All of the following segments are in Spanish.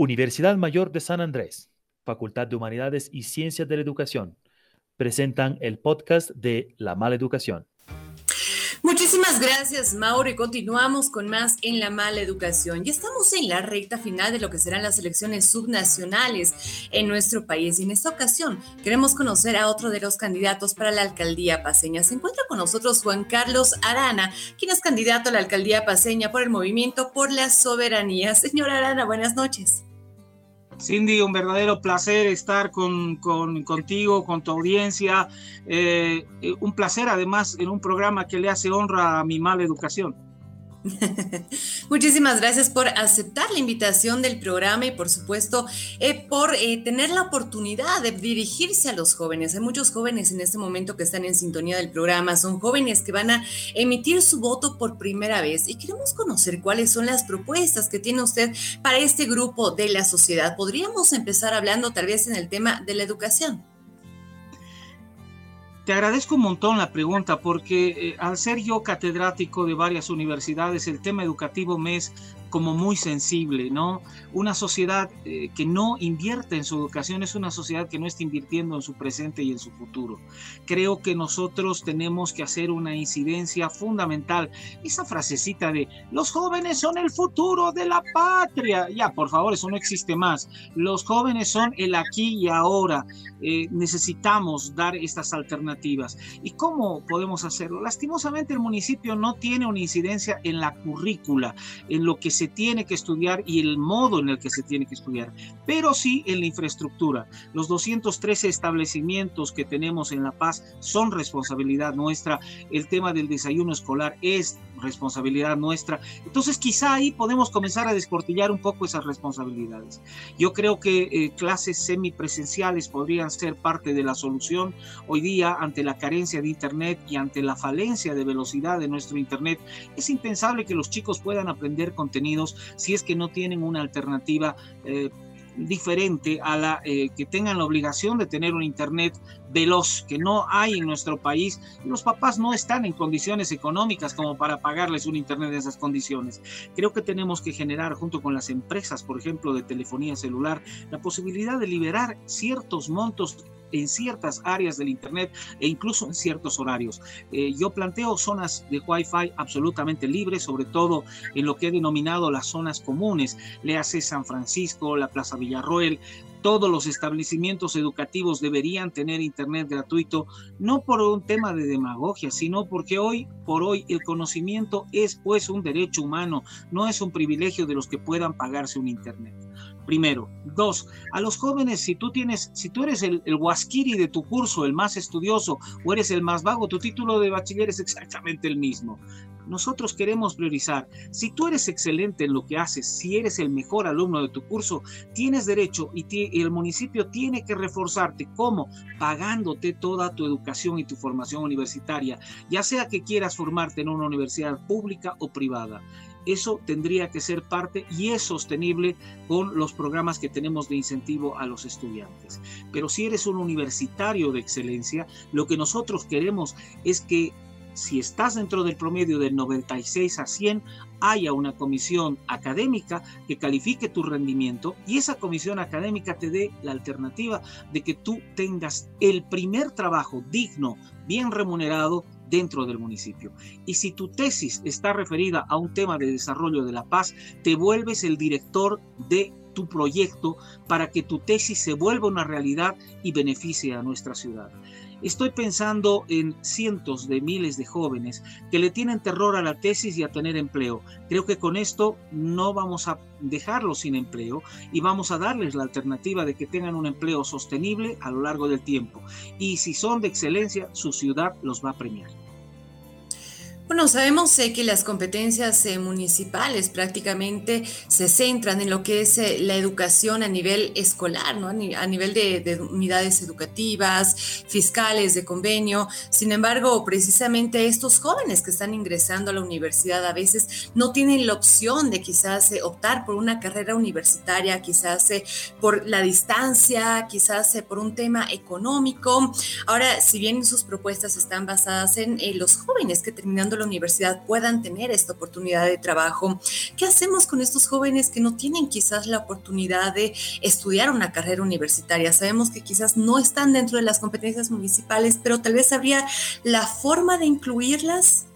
Universidad Mayor de San Andrés, Facultad de Humanidades y Ciencias de la Educación, presentan el podcast de La Mala Educación. Muchísimas gracias, Mauro, y continuamos con más en la mala educación. Ya estamos en la recta final de lo que serán las elecciones subnacionales en nuestro país. Y en esta ocasión queremos conocer a otro de los candidatos para la alcaldía paseña. Se encuentra con nosotros Juan Carlos Arana, quien es candidato a la alcaldía paseña por el Movimiento por la Soberanía. Señor Arana, buenas noches. Cindy, un verdadero placer estar con, contigo, con tu audiencia. Eh, eh, un placer además en un programa que le hace honra a mi mala educación. Muchísimas gracias por aceptar la invitación del programa y por supuesto eh, por eh, tener la oportunidad de dirigirse a los jóvenes. Hay muchos jóvenes en este momento que están en sintonía del programa, son jóvenes que van a emitir su voto por primera vez y queremos conocer cuáles son las propuestas que tiene usted para este grupo de la sociedad. Podríamos empezar hablando tal vez en el tema de la educación. Te agradezco un montón la pregunta porque eh, al ser yo catedrático de varias universidades, el tema educativo me es como muy sensible, ¿no? Una sociedad eh, que no invierte en su educación es una sociedad que no está invirtiendo en su presente y en su futuro. Creo que nosotros tenemos que hacer una incidencia fundamental. Esa frasecita de los jóvenes son el futuro de la patria. Ya, por favor, eso no existe más. Los jóvenes son el aquí y ahora. Eh, necesitamos dar estas alternativas. ¿Y cómo podemos hacerlo? Lastimosamente el municipio no tiene una incidencia en la currícula, en lo que se tiene que estudiar y el modo en el que se tiene que estudiar, pero sí en la infraestructura. Los 213 establecimientos que tenemos en La Paz son responsabilidad nuestra. El tema del desayuno escolar es responsabilidad nuestra. Entonces quizá ahí podemos comenzar a descortillar un poco esas responsabilidades. Yo creo que eh, clases semipresenciales podrían ser parte de la solución. Hoy día, ante la carencia de Internet y ante la falencia de velocidad de nuestro Internet, es impensable que los chicos puedan aprender si es que no tienen una alternativa. Eh, diferente a la eh, que tengan la obligación de tener un internet veloz que no hay en nuestro país los papás no están en condiciones económicas como para pagarles un internet de esas condiciones. Creo que tenemos que generar junto con las empresas, por ejemplo, de telefonía celular, la posibilidad de liberar ciertos montos en ciertas áreas del Internet e incluso en ciertos horarios. Eh, yo planteo zonas de Wi-Fi absolutamente libres, sobre todo en lo que he denominado las zonas comunes, le hace San Francisco, la Plaza Villarroel, todos los establecimientos educativos deberían tener internet gratuito, no por un tema de demagogia, sino porque hoy por hoy el conocimiento es pues un derecho humano, no es un privilegio de los que puedan pagarse un internet primero. Dos, a los jóvenes, si tú tienes, si tú eres el, huasquiri de tu curso, el más estudioso, o eres el más vago, tu título de bachiller es exactamente el mismo. Nosotros queremos priorizar. Si tú eres excelente en lo que haces, si eres el mejor alumno de tu curso, tienes derecho y, y el municipio tiene que reforzarte. ¿Cómo? Pagándote toda tu educación y tu formación universitaria, ya sea que quieras formarte en una universidad pública o privada. Eso tendría que ser parte y es sostenible con los programas que tenemos de incentivo a los estudiantes. Pero si eres un universitario de excelencia, lo que nosotros queremos es que si estás dentro del promedio del 96 a 100, haya una comisión académica que califique tu rendimiento y esa comisión académica te dé la alternativa de que tú tengas el primer trabajo digno, bien remunerado dentro del municipio. Y si tu tesis está referida a un tema de desarrollo de la paz, te vuelves el director de tu proyecto para que tu tesis se vuelva una realidad y beneficie a nuestra ciudad. Estoy pensando en cientos de miles de jóvenes que le tienen terror a la tesis y a tener empleo. Creo que con esto no vamos a dejarlos sin empleo y vamos a darles la alternativa de que tengan un empleo sostenible a lo largo del tiempo. Y si son de excelencia, su ciudad los va a premiar. Bueno, sabemos eh, que las competencias eh, municipales prácticamente se centran en lo que es eh, la educación a nivel escolar, ¿no? a, nivel de, unidades educativas, fiscales, de convenio. Sin embargo, precisamente estos jóvenes que están ingresando a la universidad a veces no tienen la opción de quizás optar por una carrera universitaria, quizás por la distancia, quizás por un tema económico. Ahora, si bien sus propuestas están basadas en los jóvenes que terminando la universidad puedan tener esta oportunidad de trabajo. ¿Qué hacemos con estos jóvenes que no tienen quizás la oportunidad de estudiar una carrera universitaria? Sabemos que quizás no están dentro de las competencias municipales, pero tal vez habría la forma de incluirlas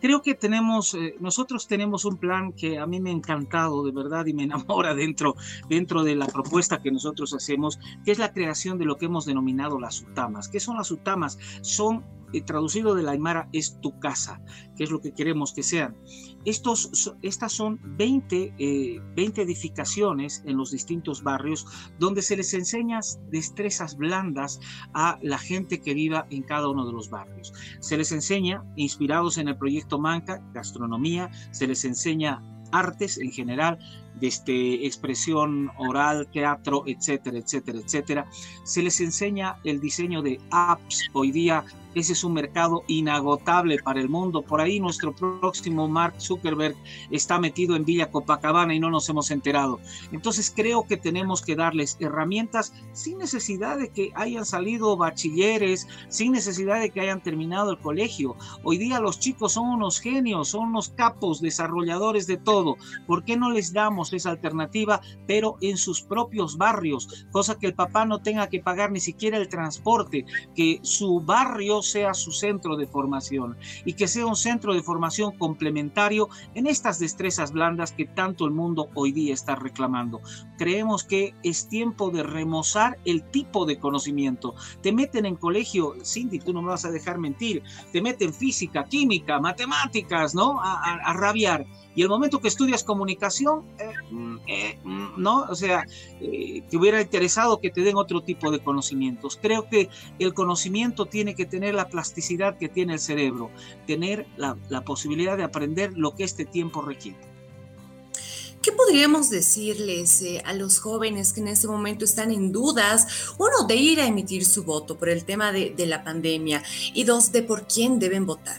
creo que tenemos, eh, nosotros tenemos un plan que a mí me ha encantado de verdad y me enamora dentro, dentro de la propuesta que nosotros hacemos, que es la creación de lo que hemos denominado las UTAMAS. ¿Qué son las UTAMAS? Son eh, traducido de la Aymara es tu casa, que es lo que queremos que sean. Estos, estas son 20, 20 eh, edificaciones en los distintos barrios donde se les enseña destrezas blandas a la gente que viva en cada uno de los barrios. Se les enseña, inspirados en el proyecto Manca, gastronomía, se les enseña artes en general, desde expresión oral, teatro, etcétera, etcétera, etcétera. Se les enseña el diseño de apps. Hoy día ese es un mercado inagotable para el mundo. Por ahí nuestro próximo Mark Zuckerberg está metido en Villa Copacabana y no nos hemos enterado. Entonces creo que tenemos que darles herramientas sin necesidad de que hayan salido bachilleres, sin necesidad de que hayan terminado el colegio. Hoy día los chicos son unos genios, son unos capos, desarrolladores de todo. ¿Por qué no les damos esa alternativa, pero en sus propios barrios? Cosa que el papá no tenga que pagar ni siquiera el transporte, que su barrio sea su centro de formación y que sea un centro de formación complementario en estas destrezas blandas que tanto el mundo hoy día está reclamando. Creemos que es tiempo de remozar el tipo de conocimiento. Te meten en colegio, Cindy, tú no me vas a dejar mentir, te meten física, química, matemáticas, ¿no? A, rabiar y el momento que estudias comunicación, eh, eh, mm, ¿no? O sea, eh, te hubiera interesado que te den otro tipo de conocimientos. Creo que el conocimiento tiene que tener la plasticidad que tiene el cerebro, tener la, la posibilidad de aprender lo que este tiempo requiere. ¿Qué podríamos decirles a los jóvenes que en este momento están en dudas, uno, de ir a emitir su voto por el tema de, de la pandemia y dos, de por quién deben votar?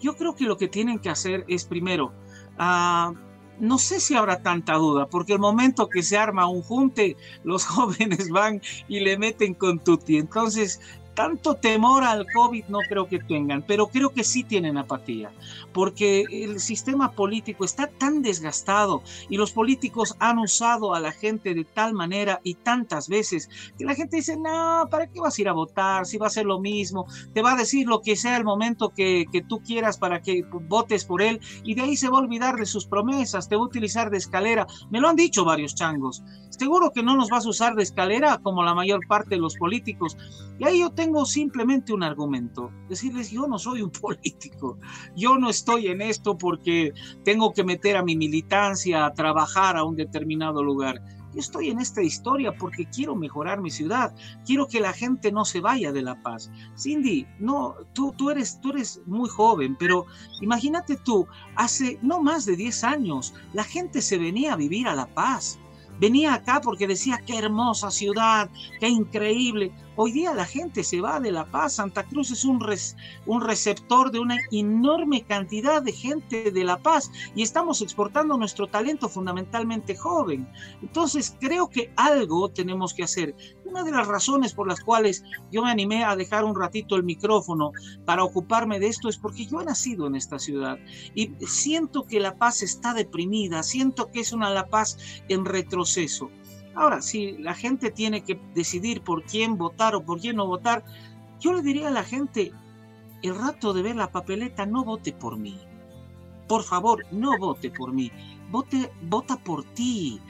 Yo creo que lo que tienen que hacer es primero, ah, no sé si habrá tanta duda, porque el momento que se arma un junte, los jóvenes van y le meten con tutti. Entonces, tanto temor al COVID no creo que tengan, pero creo que sí tienen apatía, porque el sistema político está tan desgastado y los políticos han usado a la gente de tal manera y tantas veces que la gente dice, no, ¿para qué vas a ir a votar? Si va a ser lo mismo, te va a decir lo que sea el momento que, que tú quieras para que votes por él y de ahí se va a olvidar de sus promesas, te va a utilizar de escalera. Me lo han dicho varios changos. Seguro que no nos vas a usar de escalera como la mayor parte de los políticos. Y ahí yo tengo simplemente un argumento, decirles, yo no soy un político, yo no estoy en esto porque tengo que meter a mi militancia a trabajar a un determinado lugar. Yo estoy en esta historia porque quiero mejorar mi ciudad, quiero que la gente no se vaya de La Paz. Cindy, no, tú, tú, eres, tú eres muy joven, pero imagínate tú, hace no más de 10 años, la gente se venía a vivir a La Paz venía acá porque decía qué hermosa ciudad, qué increíble. Hoy día la gente se va de La Paz. Santa Cruz es un, un receptor de una enorme cantidad de gente de La Paz y estamos exportando nuestro talento fundamentalmente joven. Entonces creo que algo tenemos que hacer. Una de las razones por las cuales yo me animé a dejar un ratito el micrófono para ocuparme de esto es porque yo he nacido en esta ciudad y siento que La Paz está deprimida, siento que es una La Paz en retroceso. Ahora, si la gente tiene que decidir por quién votar o por quién no votar, yo le diría a la gente, el rato de ver la papeleta, no vote por mí. Por favor, no vote por mí. Vote, vota por ti.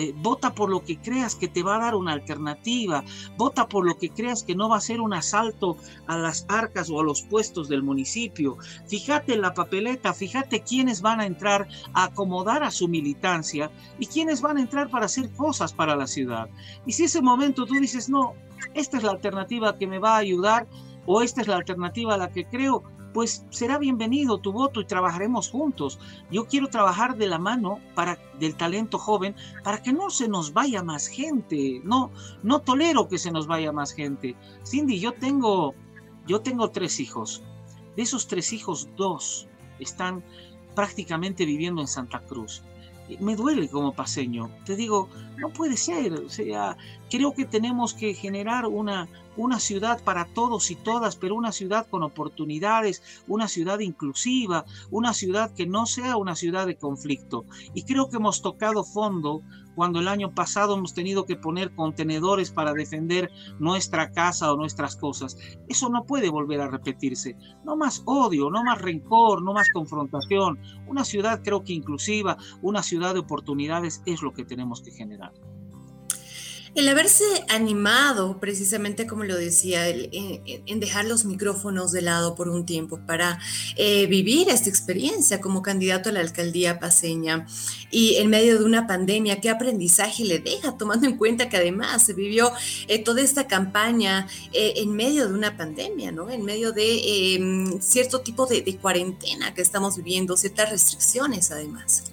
Eh, vota por lo que creas que te va a dar una alternativa, vota por lo que creas que no va a ser un asalto a las arcas o a los puestos del municipio. Fíjate en la papeleta, fíjate quiénes van a entrar a acomodar a su militancia y quiénes van a entrar para hacer cosas para la ciudad. Y si ese momento tú dices, no, esta es la alternativa que me va a ayudar o esta es la alternativa a la que creo, pues será bienvenido tu voto y trabajaremos juntos. Yo quiero trabajar de la mano para del talento joven para que no se nos vaya más gente. No, no tolero que se nos vaya más gente. Cindy, yo tengo, yo tengo tres hijos. De esos tres hijos, dos están prácticamente viviendo en Santa Cruz. me duele como paseño. Te digo, no puede ser. O sea, creo que tenemos que generar una, una ciudad para todos y todas, pero una ciudad con oportunidades, una ciudad inclusiva, una ciudad que no sea una ciudad de conflicto. Y creo que hemos tocado fondo cuando el año pasado hemos tenido que poner contenedores para defender nuestra casa o nuestras cosas. Eso no puede volver a repetirse. No más odio, no más rencor, no más confrontación. Una ciudad creo que inclusiva, una ciudad de oportunidades es lo que tenemos que generar. El haberse animado, precisamente como lo decía, en, dejar los micrófonos de lado por un tiempo para eh, vivir esta experiencia como candidato a la alcaldía paseña y en medio de una pandemia, ¿qué aprendizaje le deja? Tomando en cuenta que además se vivió eh, toda esta campaña eh, en medio de una pandemia, ¿no? En medio de em, cierto tipo de cuarentena que estamos viviendo, ciertas restricciones además.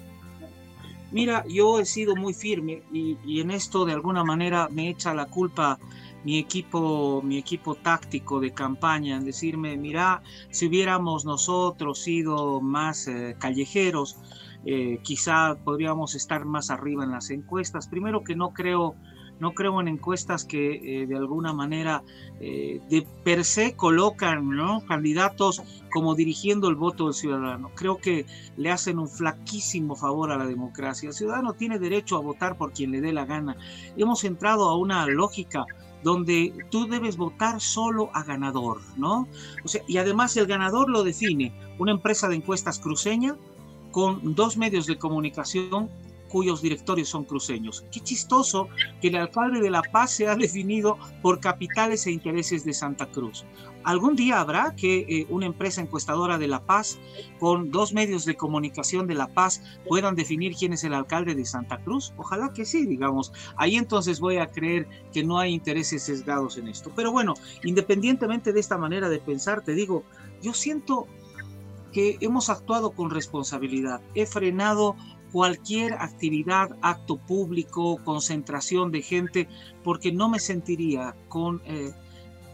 Mira, yo he sido muy firme y, en esto de alguna manera me echa la culpa mi equipo, mi equipo táctico de campaña en decirme, mira, si hubiéramos nosotros sido más eh, callejeros, eh, quizá podríamos estar más arriba en las encuestas. Primero que no creo no creo en encuestas que eh, de alguna manera eh, de per se colocan ¿no? candidatos como dirigiendo el voto del ciudadano. Creo que le hacen un flaquísimo favor a la democracia. El ciudadano tiene derecho a votar por quien le dé la gana. Hemos entrado a una lógica donde tú debes votar solo a ganador, ¿no? O sea, y además el ganador lo define una empresa de encuestas cruceña con dos medios de comunicación cuyos directorios son cruceños. Qué chistoso que el alcalde de La Paz sea definido por capitales e intereses de Santa Cruz. Algún día habrá que eh, una empresa encuestadora de La Paz con dos medios de comunicación de La Paz puedan definir quién es el alcalde de Santa Cruz. Ojalá que sí, digamos. Ahí entonces voy a creer que no hay intereses sesgados en esto. Pero bueno, independientemente de esta manera de pensar, te digo, yo siento que hemos actuado con responsabilidad. He frenado cualquier actividad, acto público, concentración de gente, porque no me sentiría con eh,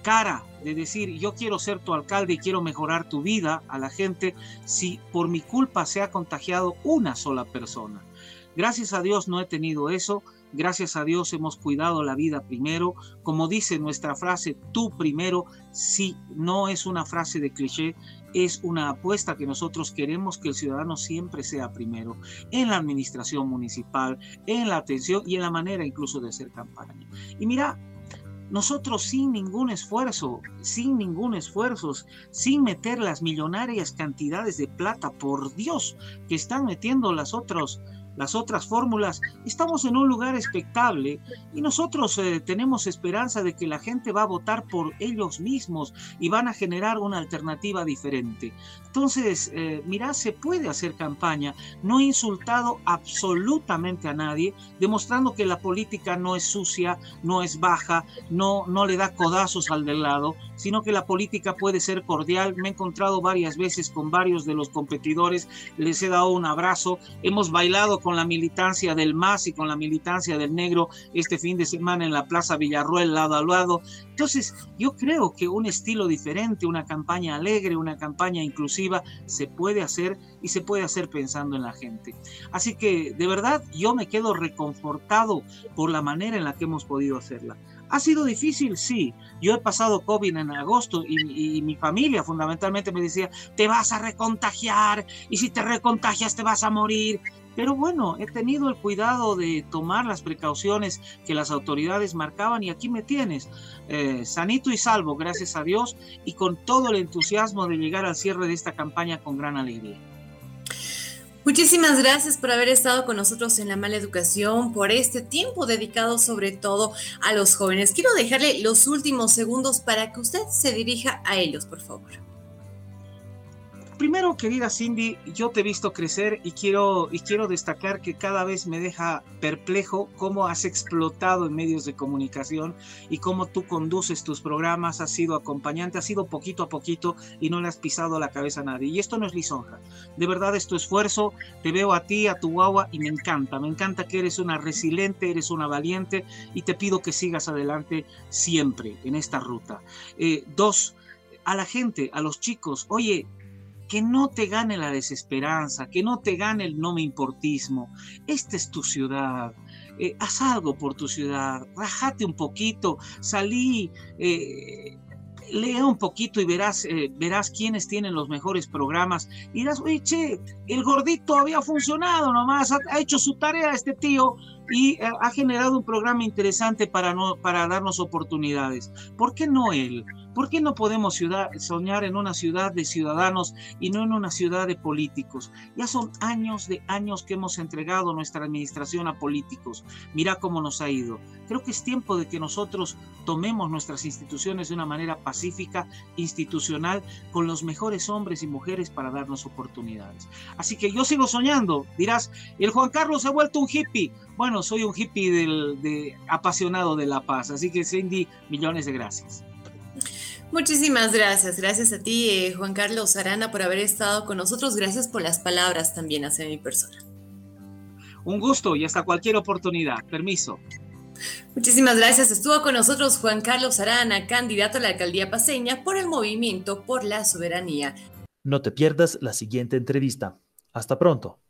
cara de decir yo quiero ser tu alcalde y quiero mejorar tu vida a la gente si por mi culpa se ha contagiado una sola persona. Gracias a Dios no he tenido eso. Gracias a Dios hemos cuidado la vida primero. Como dice nuestra frase, tú primero, si no es una frase de cliché, es una apuesta que nosotros queremos que el ciudadano siempre sea primero en la administración municipal, en la atención y en la manera incluso de hacer campaña. Y mira, nosotros sin ningún esfuerzo, sin ningún esfuerzo, sin meter las millonarias cantidades de plata, por Dios, que están metiendo las otras las otras fórmulas, estamos en un lugar expectable y nosotros eh, tenemos esperanza de que la gente va a votar por ellos mismos y van a generar una alternativa diferente. Entonces, eh, se puede hacer campaña. No he insultado absolutamente a nadie, demostrando que la política no es sucia, no es baja, no, no le da codazos al del lado, sino que la política puede ser cordial. Me he encontrado varias veces con varios de los competidores, les he dado un abrazo, hemos bailado con la militancia del MAS y con la militancia del negro este fin de semana en la Plaza Villarruel lado a lado. Entonces, yo creo que un estilo diferente, una campaña alegre, una campaña inclusiva, se puede hacer y se puede hacer pensando en la gente. Así que, de verdad, yo me quedo reconfortado por la manera en la que hemos podido hacerla. ¿Ha sido difícil? Sí. Yo he pasado COVID en agosto y, mi familia fundamentalmente me decía, te vas a recontagiar y si te recontagias te vas a morir. Pero bueno, he tenido el cuidado de tomar las precauciones que las autoridades marcaban y aquí me tienes, eh, sanito y salvo, gracias a Dios, y con todo el entusiasmo de llegar al cierre de esta campaña con gran alegría. Muchísimas gracias por haber estado con nosotros en la mala educación, por este tiempo dedicado sobre todo a los jóvenes. Quiero dejarle los últimos segundos para que usted se dirija a ellos, por favor primero, querida Cindy, yo te he visto crecer y quiero, y quiero destacar que cada vez me deja perplejo cómo has explotado en medios de comunicación y cómo tú conduces tus programas, has sido acompañante, has sido poquito a poquito y no le has pisado la cabeza a nadie. Y esto no es lisonja. De verdad es tu esfuerzo, te veo a ti, a tu guagua y me encanta. Me encanta que eres una resiliente, eres una valiente y te pido que sigas adelante siempre en esta ruta. Eh, dos, a la gente, a los chicos, oye, que no te gane la desesperanza, que no te gane el no me importismo. Esta es tu ciudad. Eh, haz algo por tu ciudad, rájate un poquito, salí, eh, lea un poquito y verás, eh, verás quiénes tienen los mejores programas. Y dirás, oye, che, el gordito había funcionado nomás, ha hecho su tarea este tío y ha generado un programa interesante para, no, para darnos oportunidades. ¿Por qué no él? ¿Por qué no podemos soñar en una ciudad de ciudadanos y no en una ciudad de políticos? Ya son años de años que hemos entregado nuestra administración a políticos. Mira cómo nos ha ido. Creo que es tiempo de que nosotros tomemos nuestras instituciones de una manera pacífica, institucional, con los mejores hombres y mujeres para darnos oportunidades. Así que yo sigo soñando. Dirás, el Juan Carlos se ha vuelto un hippie. Bueno, soy un hippie del, apasionado de la paz. Así que Cindy, millones de gracias. Muchísimas gracias. Gracias a ti, eh, Juan Carlos Arana, por haber estado con nosotros. Gracias por las palabras también hacia mi persona. Un gusto y hasta cualquier oportunidad. Permiso. Muchísimas gracias. Estuvo con nosotros Juan Carlos Arana, candidato a la alcaldía paseña por el Movimiento por la Soberanía. No te pierdas la siguiente entrevista. Hasta pronto.